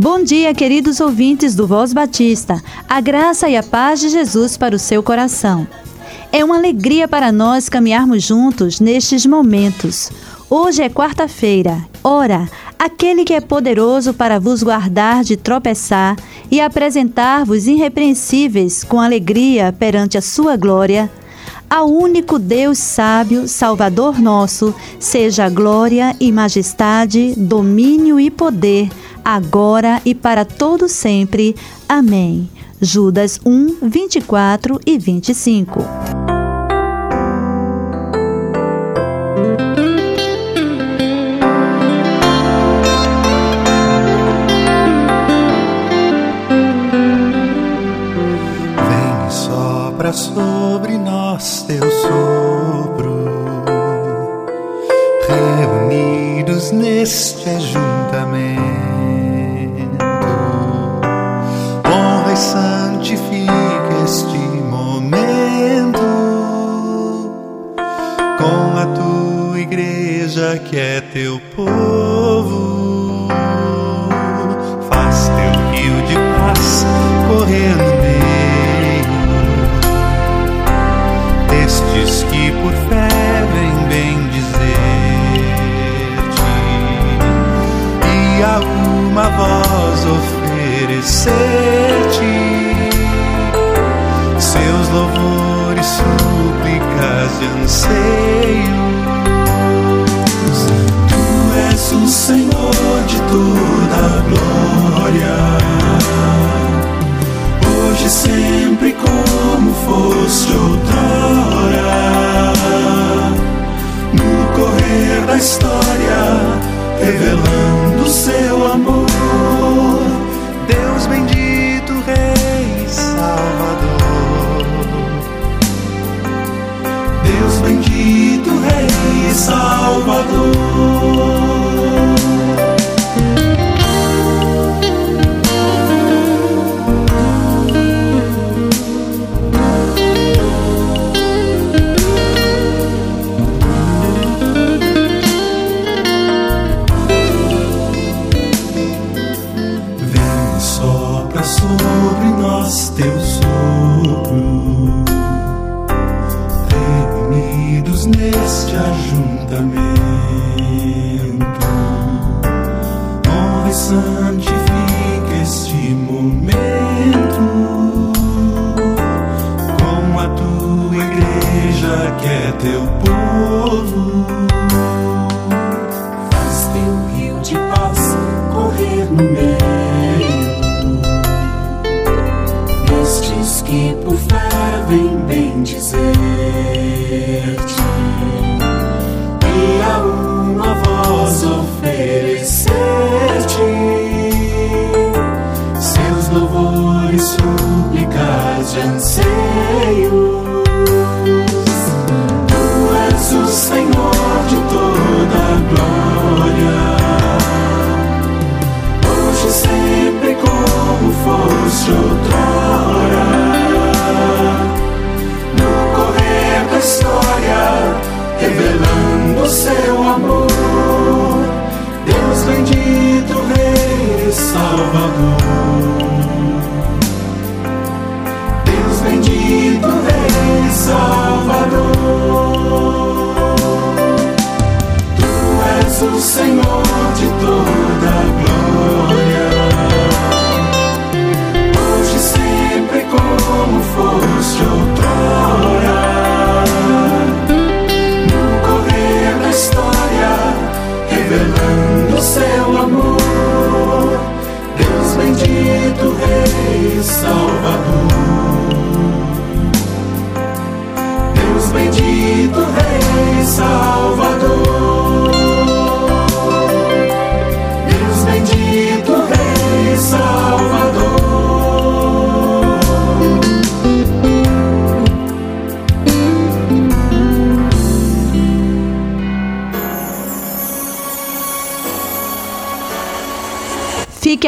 Bom dia, queridos ouvintes do Voz Batista. A graça e a paz de Jesus para o seu coração. É uma alegria para nós caminharmos juntos nestes momentos. Hoje é quarta-feira. Ora, aquele que é poderoso para vos guardar de tropeçar e apresentar-vos irrepreensíveis com alegria perante a sua glória, ao único Deus sábio, Salvador nosso, seja glória e majestade, domínio e poder, agora e para todo sempre. Amém. Judas 1, 24 e 25. Neste ajuntamento. Honra e santifica este momento com a tua igreja que é teu povo. Faz teu rio de paz correr no meio destes que por fé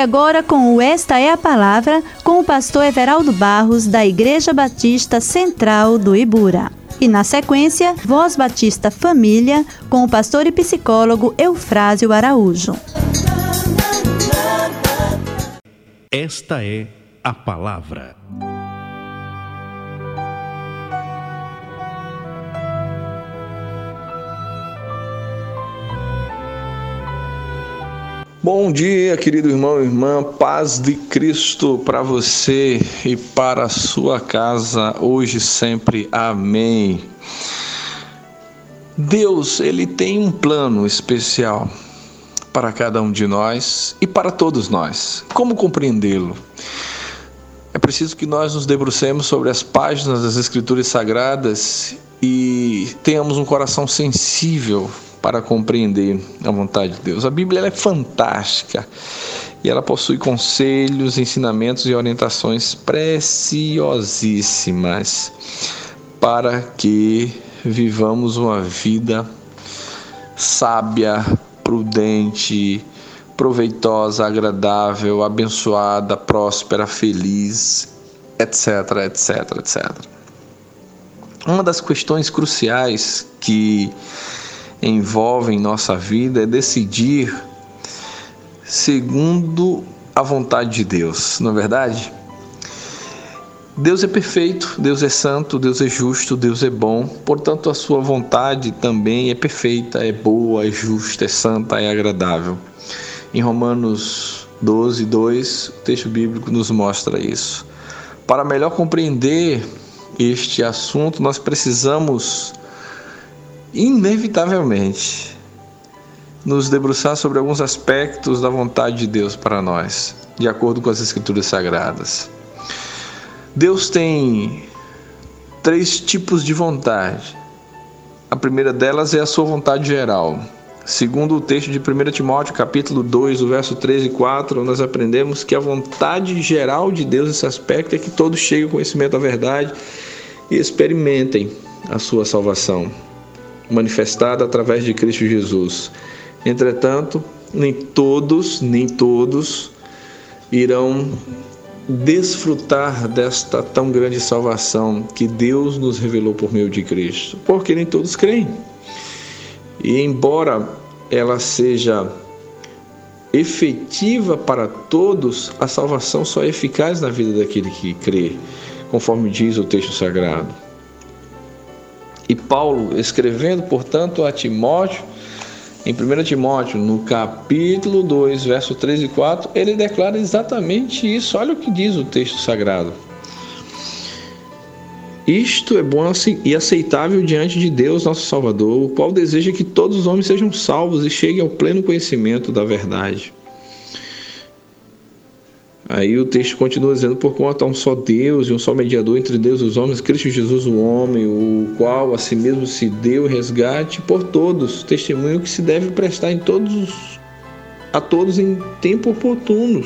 Fique agora com o Esta é a Palavra com o pastor Everaldo Barros, da Igreja Batista Central do Ibura. E na sequência, Voz Batista Família com o pastor e psicólogo Eufrásio Araújo. Esta é a palavra. Bom dia, querido irmão e irmã, paz de Cristo para você e para a sua casa, hoje e sempre. Amém. Deus, ele tem um plano especial para cada um de nós e para todos nós. Como compreendê-lo? É preciso que nós nos debrucemos sobre as páginas das Escrituras Sagradas e tenhamos um coração sensível para compreender a vontade de Deus. A Bíblia é fantástica e ela possui conselhos, ensinamentos e orientações preciosíssimas para que vivamos uma vida sábia, prudente, proveitosa, agradável, abençoada, próspera, feliz, etc, etc, etc. Uma das questões cruciais que envolvem nossa vida é decidir segundo a vontade de Deus, não é verdade? Deus é perfeito, Deus é santo, Deus é justo, Deus é bom, portanto, a sua vontade também é perfeita, é boa, é justa, é santa, é agradável. Em Romanos 12, 2, o texto bíblico nos mostra isso. Para melhor compreender este assunto, nós precisamos inevitavelmente nos debruçar sobre alguns aspectos da vontade de Deus para nós, de acordo com as Escrituras Sagradas. Deus tem três tipos de vontade. A primeira delas é a sua vontade geral. Segundo o texto de 1 Timóteo, capítulo 2, o verso 3 e 4, nós aprendemos que a vontade geral de Deus nesse aspecto é que todos cheguem ao conhecimento da verdade e experimentem a sua salvação manifestada através de Cristo Jesus. Entretanto, nem todos, nem todos irão desfrutar desta tão grande salvação que Deus nos revelou por meio de Cristo, porque nem todos creem. E embora ela seja efetiva para todos, a salvação só é eficaz na vida daquele que crê, conforme diz o texto sagrado. E Paulo, escrevendo, portanto, a Timóteo, em 1 Timóteo, no capítulo 2, verso 3 e 4, ele declara exatamente isso. Olha o que diz o texto sagrado. Isto é bom e aceitável diante de Deus, nosso Salvador, o qual deseja que todos os homens sejam salvos e cheguem ao pleno conhecimento da verdade. Aí o texto continua dizendo: Por conta um só Deus e um só mediador entre Deus e os homens, Cristo Jesus, o homem, o qual a si mesmo se deu resgate por todos, testemunho que se deve prestar em todos a todos em tempo oportuno.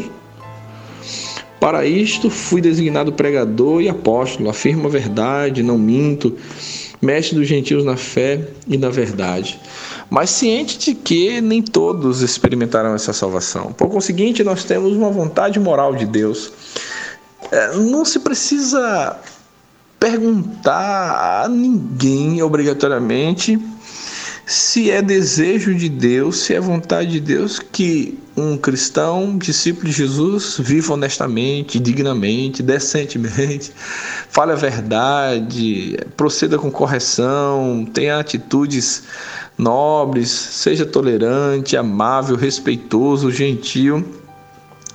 Para isto fui designado pregador e apóstolo, afirmo a verdade, não minto, mestre dos gentios na fé e na verdade mas ciente de que nem todos experimentarão essa salvação. Por conseguinte, nós temos uma vontade moral de Deus. É, não se precisa perguntar a ninguém obrigatoriamente se é desejo de Deus, se é vontade de Deus que um cristão, discípulo de Jesus, viva honestamente, dignamente, decentemente, fale a verdade, proceda com correção, tenha atitudes nobres, seja tolerante, amável, respeitoso, gentil.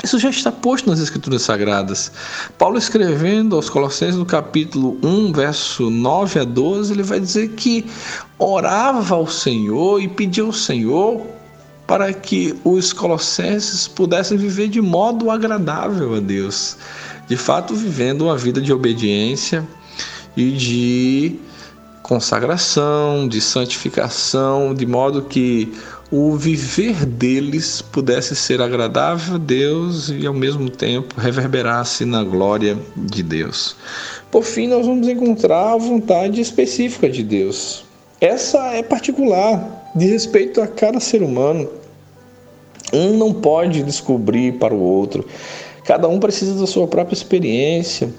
Isso já está posto nas Escrituras Sagradas. Paulo, escrevendo aos Colossenses, no capítulo 1, verso 9 a 12, ele vai dizer que orava ao Senhor e pedia ao Senhor para que os colossenses pudessem viver de modo agradável a Deus. De fato, vivendo uma vida de obediência e de consagração, de santificação, de modo que o viver deles pudesse ser agradável a Deus e ao mesmo tempo reverberasse na glória de Deus. Por fim, nós vamos encontrar a vontade específica de Deus. Essa é particular, de respeito a cada ser humano. Um não pode descobrir para o outro. Cada um precisa da sua própria experiência.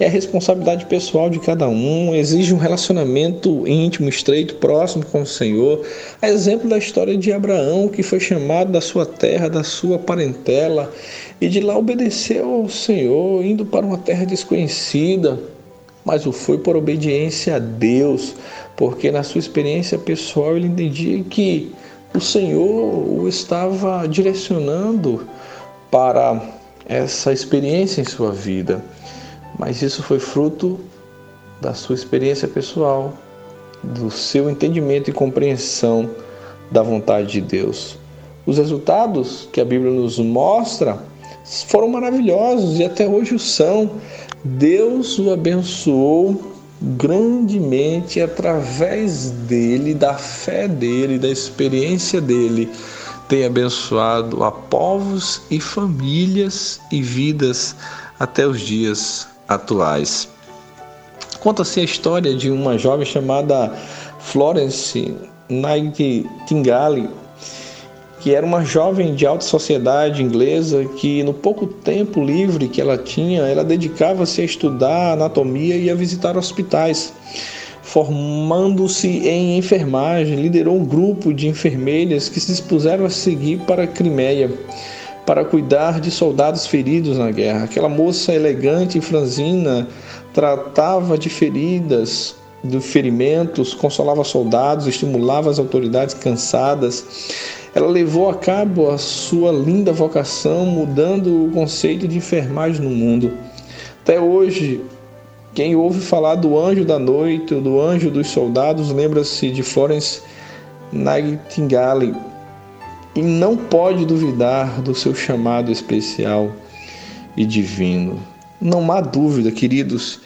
É a responsabilidade pessoal de cada um. Exige um relacionamento íntimo, estreito, próximo com o Senhor. A exemplo da história de Abraão, que foi chamado da sua terra, da sua parentela, e de lá obedeceu ao Senhor, indo para uma terra desconhecida. Mas o foi por obediência a Deus, porque na sua experiência pessoal ele entendia que o Senhor o estava direcionando para essa experiência em sua vida, mas isso foi fruto da sua experiência pessoal, do seu entendimento e compreensão da vontade de Deus. Os resultados que a Bíblia nos mostra foram maravilhosos e até hoje o são. Deus o abençoou grandemente através dele, da fé dele, da experiência dele tem abençoado a povos e famílias e vidas até os dias atuais. Conta-se a história de uma jovem chamada Florence Nightingale, que era uma jovem de alta sociedade inglesa que no pouco tempo livre que ela tinha, ela dedicava-se a estudar anatomia e a visitar hospitais formando-se em enfermagem, liderou um grupo de enfermeiras que se dispuseram a seguir para a Crimeia para cuidar de soldados feridos na guerra. Aquela moça elegante e franzina tratava de feridas, de ferimentos, consolava soldados, estimulava as autoridades cansadas. Ela levou a cabo a sua linda vocação, mudando o conceito de enfermagem no mundo. Até hoje, quem ouve falar do anjo da noite, do anjo dos soldados, lembra-se de Florence Nightingale e não pode duvidar do seu chamado especial e divino. Não há dúvida, queridos,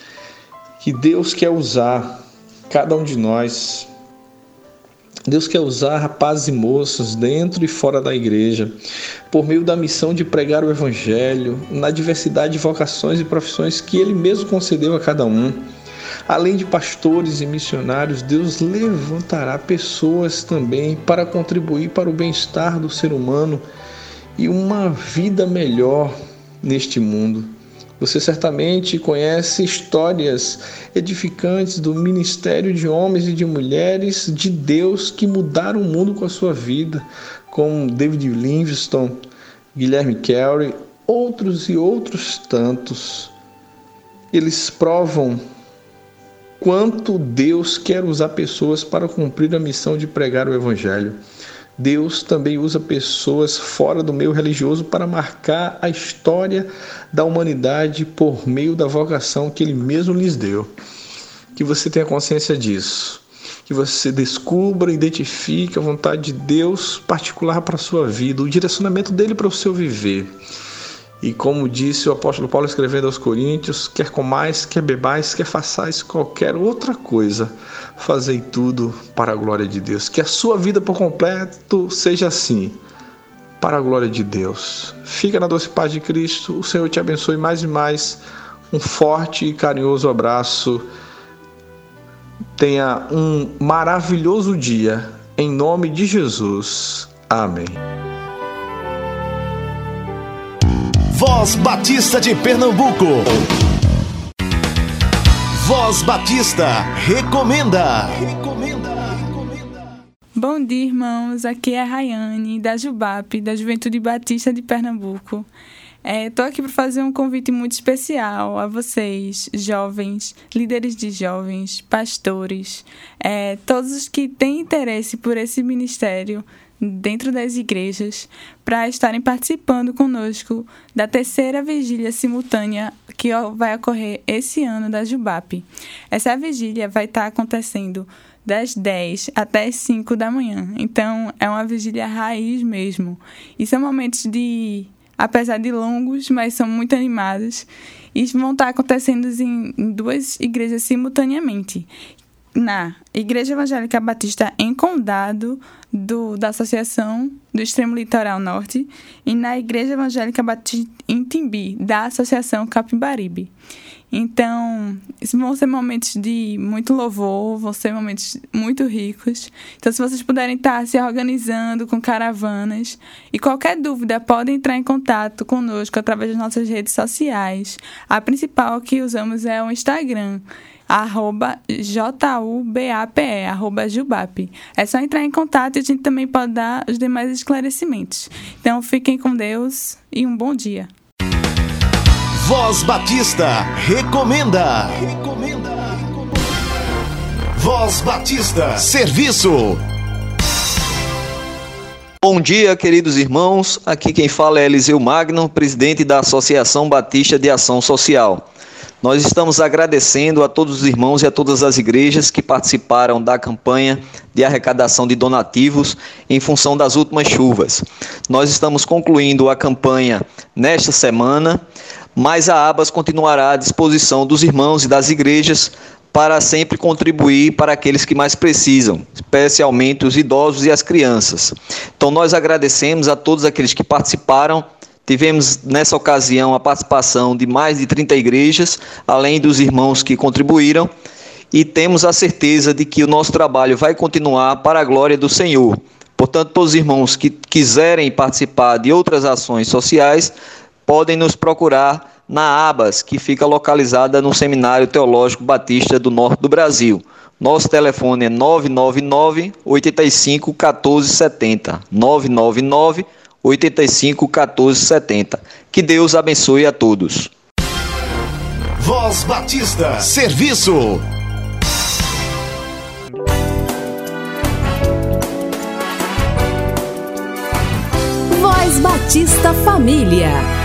que Deus quer usar cada um de nós Deus quer usar rapazes e moças dentro e fora da igreja, por meio da missão de pregar o Evangelho, na diversidade de vocações e profissões que Ele mesmo concedeu a cada um. Além de pastores e missionários, Deus levantará pessoas também para contribuir para o bem-estar do ser humano e uma vida melhor neste mundo. Você certamente conhece histórias edificantes do ministério de homens e de mulheres de Deus que mudaram o mundo com a sua vida, como David Livingstone, Guilherme Carey, outros e outros tantos. Eles provam quanto Deus quer usar pessoas para cumprir a missão de pregar o Evangelho. Deus também usa pessoas fora do meio religioso para marcar a história da humanidade por meio da vocação que Ele mesmo lhes deu. Que você tenha consciência disso. Que você descubra, identifique a vontade de Deus particular para a sua vida, o direcionamento dele para o seu viver. E como disse o apóstolo Paulo escrevendo aos Coríntios, quer comais, quer bebais, quer façais qualquer outra coisa, fazei tudo para a glória de Deus. Que a sua vida por completo seja assim, para a glória de Deus. Fica na doce paz de Cristo, o Senhor te abençoe mais e mais. Um forte e carinhoso abraço. Tenha um maravilhoso dia, em nome de Jesus. Amém. Voz Batista de Pernambuco. Voz Batista recomenda. Recomenda. Bom dia, irmãos. Aqui é a Rayane, da Jubap, da Juventude Batista de Pernambuco. Estou é, aqui para fazer um convite muito especial a vocês, jovens, líderes de jovens, pastores, é, todos os que têm interesse por esse ministério dentro das igrejas para estarem participando conosco da terceira vigília simultânea que vai ocorrer esse ano da Jubap. Essa vigília vai estar acontecendo das 10 até as 5 da manhã. Então, é uma vigília raiz mesmo. E são momentos de, apesar de longos, mas são muito animados. E vão estar acontecendo em duas igrejas simultaneamente na Igreja Evangélica Batista em Condado do, da Associação do extremo litoral norte, e na Igreja Evangélica Batista em Timbi, da Associação Capibaribe. Então, vão ser momentos de muito louvor, vão ser momentos muito ricos. Então, se vocês puderem estar se organizando com caravanas e qualquer dúvida, podem entrar em contato conosco através das nossas redes sociais. A principal que usamos é o Instagram arroba J-U-B-A-P-E, arroba Jubap. É só entrar em contato e a gente também pode dar os demais esclarecimentos. Então, fiquem com Deus e um bom dia. Voz Batista recomenda. Recomenda. Voz Batista, serviço. Bom dia, queridos irmãos. Aqui quem fala é Eliseu Magno, presidente da Associação Batista de Ação Social. Nós estamos agradecendo a todos os irmãos e a todas as igrejas que participaram da campanha de arrecadação de donativos em função das últimas chuvas. Nós estamos concluindo a campanha nesta semana, mas a Abas continuará à disposição dos irmãos e das igrejas para sempre contribuir para aqueles que mais precisam, especialmente os idosos e as crianças. Então nós agradecemos a todos aqueles que participaram Tivemos nessa ocasião a participação de mais de 30 igrejas, além dos irmãos que contribuíram, e temos a certeza de que o nosso trabalho vai continuar para a glória do Senhor. Portanto, todos os irmãos que quiserem participar de outras ações sociais, podem nos procurar na ABAS, que fica localizada no Seminário Teológico Batista do Norte do Brasil. Nosso telefone é 999 85 14 70. 999 85 14 70. Que Deus abençoe a todos. Voz Batista, serviço. Voz Batista Família.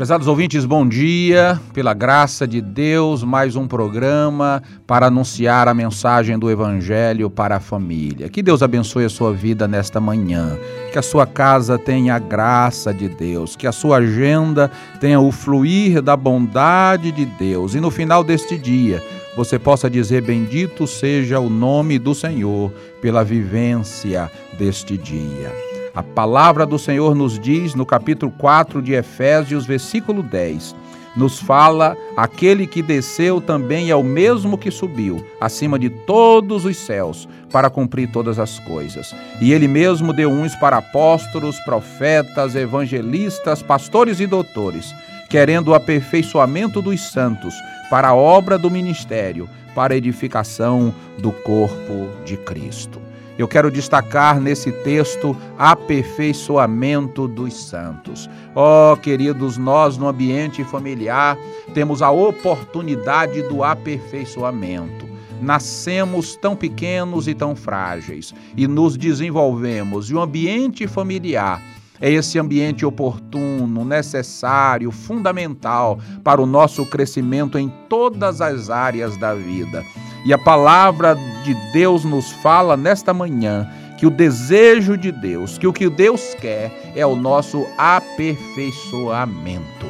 Prezados ouvintes, bom dia. Pela graça de Deus, mais um programa para anunciar a mensagem do Evangelho para a família. Que Deus abençoe a sua vida nesta manhã. Que a sua casa tenha a graça de Deus. Que a sua agenda tenha o fluir da bondade de Deus. E no final deste dia, você possa dizer: Bendito seja o nome do Senhor pela vivência deste dia. A palavra do Senhor nos diz no capítulo 4 de Efésios, versículo 10. Nos fala: aquele que desceu também é o mesmo que subiu, acima de todos os céus, para cumprir todas as coisas. E ele mesmo deu uns para apóstolos, profetas, evangelistas, pastores e doutores, querendo o aperfeiçoamento dos santos, para a obra do ministério, para a edificação do corpo de Cristo. Eu quero destacar nesse texto aperfeiçoamento dos santos. Ó, oh, queridos, nós no ambiente familiar temos a oportunidade do aperfeiçoamento nascemos tão pequenos e tão frágeis e nos desenvolvemos. E o ambiente familiar é esse ambiente oportuno, necessário, fundamental para o nosso crescimento em todas as áreas da vida. E a palavra de Deus nos fala nesta manhã que o desejo de Deus, que o que Deus quer é o nosso aperfeiçoamento.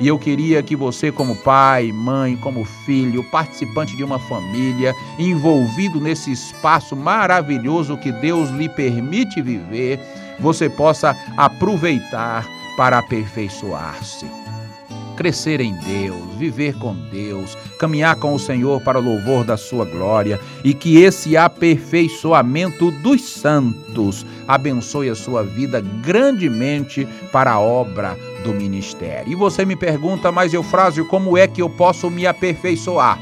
E eu queria que você, como pai, mãe, como filho, participante de uma família, envolvido nesse espaço maravilhoso que Deus lhe permite viver, você possa aproveitar para aperfeiçoar-se crescer em Deus, viver com Deus, caminhar com o Senhor para o louvor da sua glória e que esse aperfeiçoamento dos santos abençoe a sua vida grandemente para a obra do ministério. E você me pergunta, mas Eufrásio, como é que eu posso me aperfeiçoar?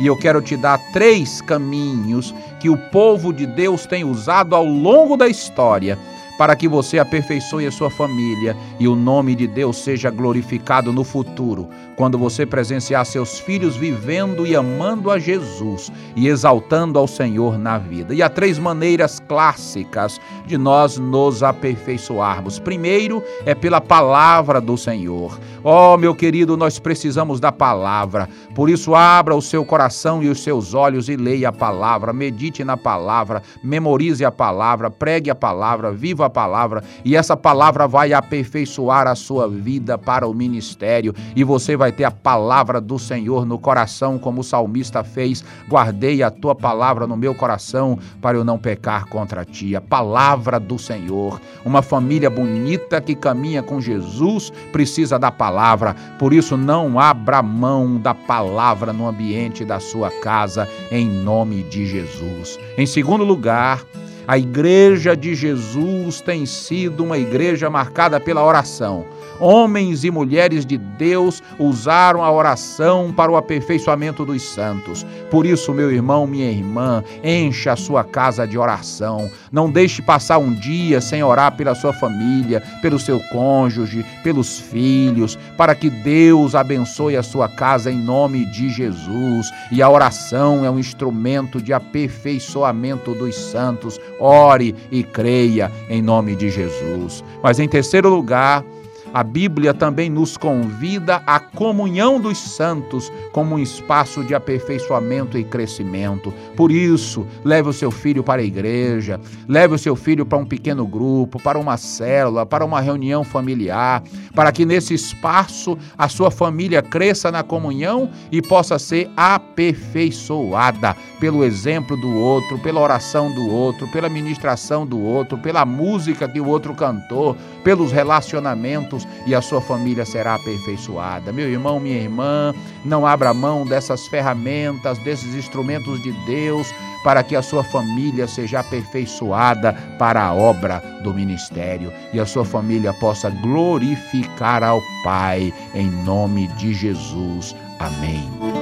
E eu quero te dar três caminhos que o povo de Deus tem usado ao longo da história para que você aperfeiçoe a sua família e o nome de Deus seja glorificado no futuro, quando você presenciar seus filhos vivendo e amando a Jesus e exaltando ao Senhor na vida. E há três maneiras clássicas de nós nos aperfeiçoarmos. Primeiro é pela palavra do Senhor. Oh, meu querido, nós precisamos da palavra. Por isso, abra o seu coração e os seus olhos e leia a palavra, medite na palavra, memorize a palavra, pregue a palavra, viva a palavra e essa palavra vai aperfeiçoar a sua vida para o ministério e você vai ter a palavra do Senhor no coração, como o salmista fez. Guardei a tua palavra no meu coração para eu não pecar contra ti. A palavra do Senhor. Uma família bonita que caminha com Jesus precisa da palavra. Por isso, não abra mão da palavra no ambiente da sua casa, em nome de Jesus. Em segundo lugar, a igreja de Jesus tem sido uma igreja marcada pela oração. Homens e mulheres de Deus usaram a oração para o aperfeiçoamento dos santos. Por isso, meu irmão, minha irmã, encha a sua casa de oração. Não deixe passar um dia sem orar pela sua família, pelo seu cônjuge, pelos filhos, para que Deus abençoe a sua casa em nome de Jesus. E a oração é um instrumento de aperfeiçoamento dos santos. Ore e creia em nome de Jesus. Mas em terceiro lugar, a Bíblia também nos convida à comunhão dos santos como um espaço de aperfeiçoamento e crescimento. Por isso, leve o seu filho para a igreja, leve o seu filho para um pequeno grupo, para uma célula, para uma reunião familiar, para que nesse espaço a sua família cresça na comunhão e possa ser aperfeiçoada pelo exemplo do outro, pela oração do outro, pela ministração do outro, pela música que o outro cantou, pelos relacionamentos e a sua família será aperfeiçoada. Meu irmão, minha irmã, não abra mão dessas ferramentas, desses instrumentos de Deus para que a sua família seja aperfeiçoada para a obra do ministério e a sua família possa glorificar ao Pai em nome de Jesus. Amém.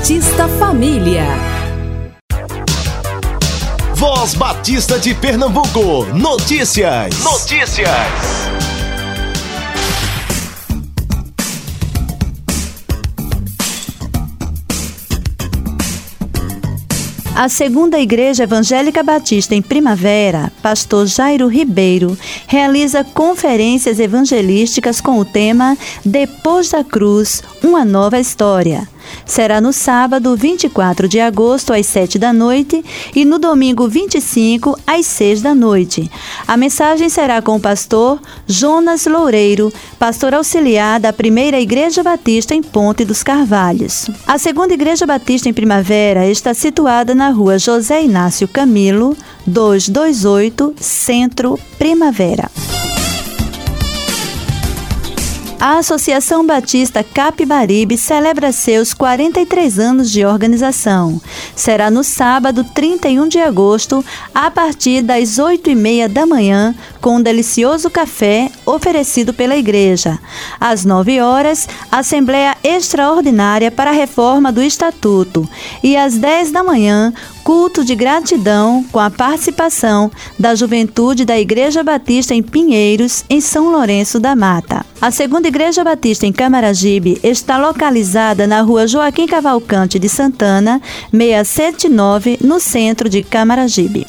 Batista Família. Voz Batista de Pernambuco. Notícias. Notícias. A segunda Igreja Evangélica Batista em Primavera, pastor Jairo Ribeiro, realiza conferências evangelísticas com o tema Depois da Cruz, uma nova história. Será no sábado 24 de agosto, às 7 da noite, e no domingo 25, às 6 da noite. A mensagem será com o pastor Jonas Loureiro, pastor auxiliar da primeira Igreja Batista em Ponte dos Carvalhos. A segunda Igreja Batista em Primavera está situada na rua José Inácio Camilo, 228, Centro, Primavera. A Associação Batista Capibaribe celebra seus 43 anos de organização. Será no sábado 31 de agosto, a partir das 8 e meia da manhã, com um delicioso café oferecido pela igreja. Às 9 horas, Assembleia Extraordinária para a Reforma do Estatuto. E às 10 da manhã, culto de gratidão com a participação da juventude da Igreja Batista em Pinheiros, em São Lourenço da Mata. A segunda Igreja Batista em Camaragibe está localizada na rua Joaquim Cavalcante de Santana, 679, no centro de Camaragibe.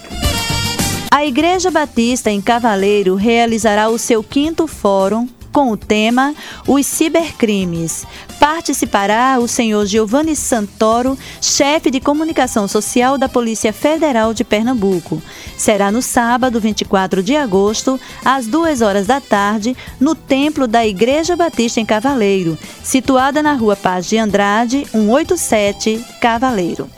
A Igreja Batista em Cavaleiro realizará o seu quinto fórum com o tema Os Cibercrimes. Participará o senhor Giovanni Santoro, chefe de comunicação social da Polícia Federal de Pernambuco. Será no sábado, 24 de agosto, às 2 horas da tarde, no Templo da Igreja Batista em Cavaleiro, situada na rua Paz de Andrade, 187, Cavaleiro.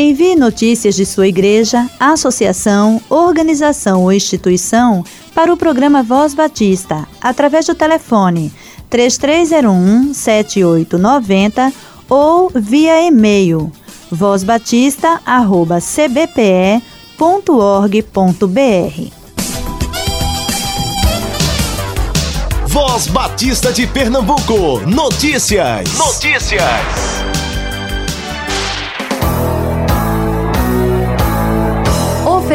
Envie notícias de sua igreja, associação, organização ou instituição para o programa Voz Batista através do telefone 3301 7890 ou via e-mail vozbatista@cbpe.org.br. Voz Batista de Pernambuco. Notícias. Notícias.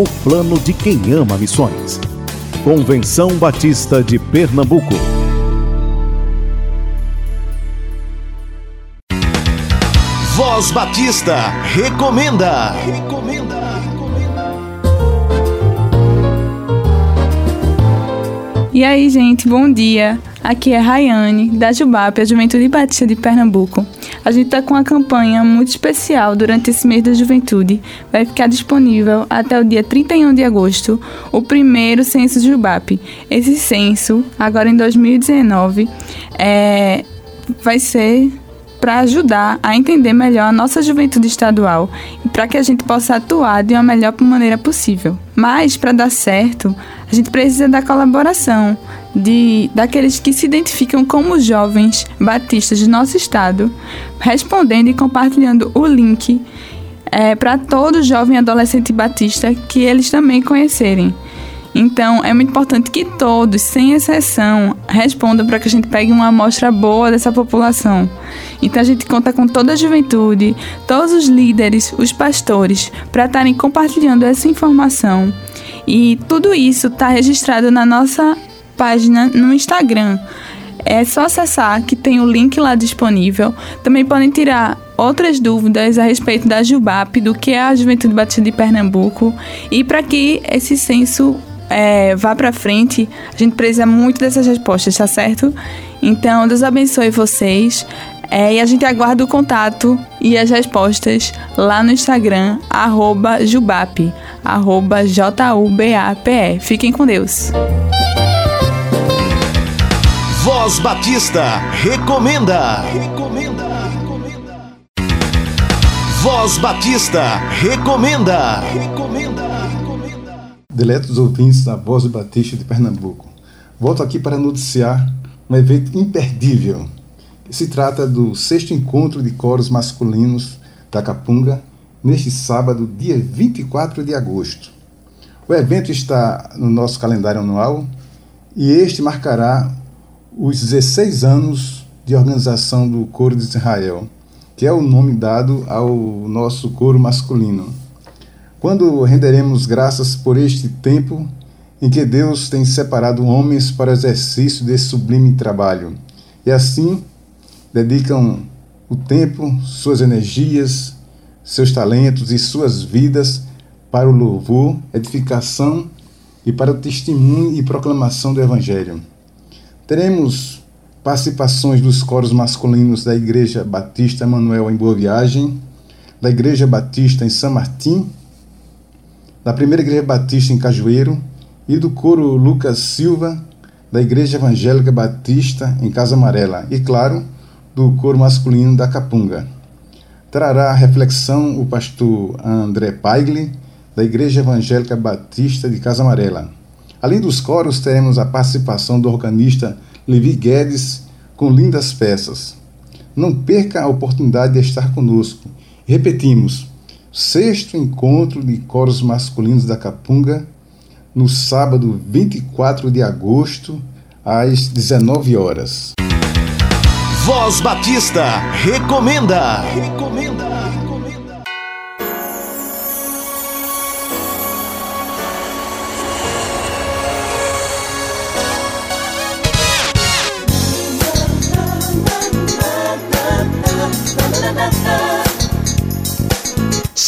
o plano de quem ama missões. Convenção Batista de Pernambuco. Voz Batista recomenda. Recomenda. E aí, gente, bom dia. Aqui é Rayane, da Jubap, a Juventude Batista de Pernambuco. A gente está com uma campanha muito especial durante esse mês da juventude. Vai ficar disponível até o dia 31 de agosto o primeiro censo Jubap. Esse censo, agora em 2019, é, vai ser para ajudar a entender melhor a nossa juventude estadual e para que a gente possa atuar de uma melhor maneira possível. Mas para dar certo, a gente precisa da colaboração de daqueles que se identificam como jovens batistas de nosso estado, respondendo e compartilhando o link é, para todo jovem adolescente batista que eles também conhecerem. Então, é muito importante que todos, sem exceção, respondam para que a gente pegue uma amostra boa dessa população. Então, a gente conta com toda a juventude, todos os líderes, os pastores, para estarem compartilhando essa informação. E tudo isso está registrado na nossa página no Instagram. É só acessar que tem o link lá disponível. Também podem tirar outras dúvidas a respeito da Jubap, do que é a Juventude Batista de Pernambuco e para que esse censo é, vá para frente, a gente precisa muito dessas respostas, tá certo? Então, Deus abençoe vocês. É, e a gente aguarda o contato e as respostas lá no Instagram, arroba Jubap, arroba J-U-B-A-P-E. Fiquem com Deus. Voz Batista recomenda. Recomenda. Voz Batista recomenda. Recomenda. Diletos ouvintes da Voz Batista de Pernambuco. Volto aqui para noticiar um evento imperdível. Se trata do sexto encontro de coros masculinos da Capunga, neste sábado, dia 24 de agosto. O evento está no nosso calendário anual e este marcará os 16 anos de organização do Coro de Israel, que é o nome dado ao nosso coro masculino. Quando renderemos graças por este tempo em que Deus tem separado homens para o exercício desse sublime trabalho, e assim dedicam o tempo, suas energias, seus talentos e suas vidas para o louvor, edificação e para o testemunho e proclamação do Evangelho. Teremos participações dos coros masculinos da Igreja Batista Manuel em Boa Viagem, da Igreja Batista em São Martim, da Primeira Igreja Batista em Cajueiro e do coro Lucas Silva, da Igreja Evangélica Batista em Casa Amarela e, claro, do coro masculino da Capunga. Trará a reflexão o pastor André Paigli, da Igreja Evangélica Batista de Casa Amarela. Além dos coros, teremos a participação do organista Levi Guedes com lindas peças. Não perca a oportunidade de estar conosco. Repetimos, sexto encontro de coros masculinos da Capunga, no sábado 24 de agosto, às 19 horas. Voz Batista recomenda. Recomenda.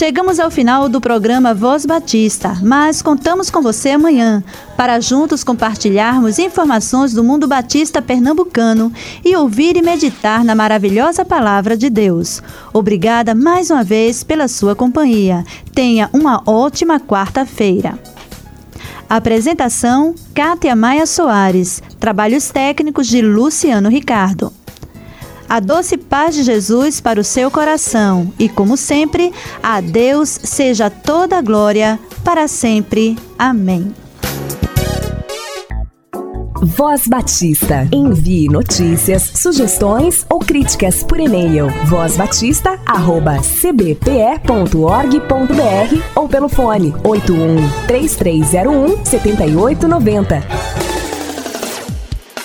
Chegamos ao final do programa Voz Batista, mas contamos com você amanhã para juntos compartilharmos informações do mundo batista pernambucano e ouvir e meditar na maravilhosa palavra de Deus. Obrigada mais uma vez pela sua companhia. Tenha uma ótima quarta-feira. Apresentação: Kátia Maia Soares. Trabalhos técnicos de Luciano Ricardo a doce paz de Jesus para o seu coração e, como sempre, a Deus seja toda a glória para sempre. Amém. Voz Batista. Envie notícias, sugestões ou críticas por e-mail. vozbatista@cbpe.org.br ou pelo fone 81 3301 7890.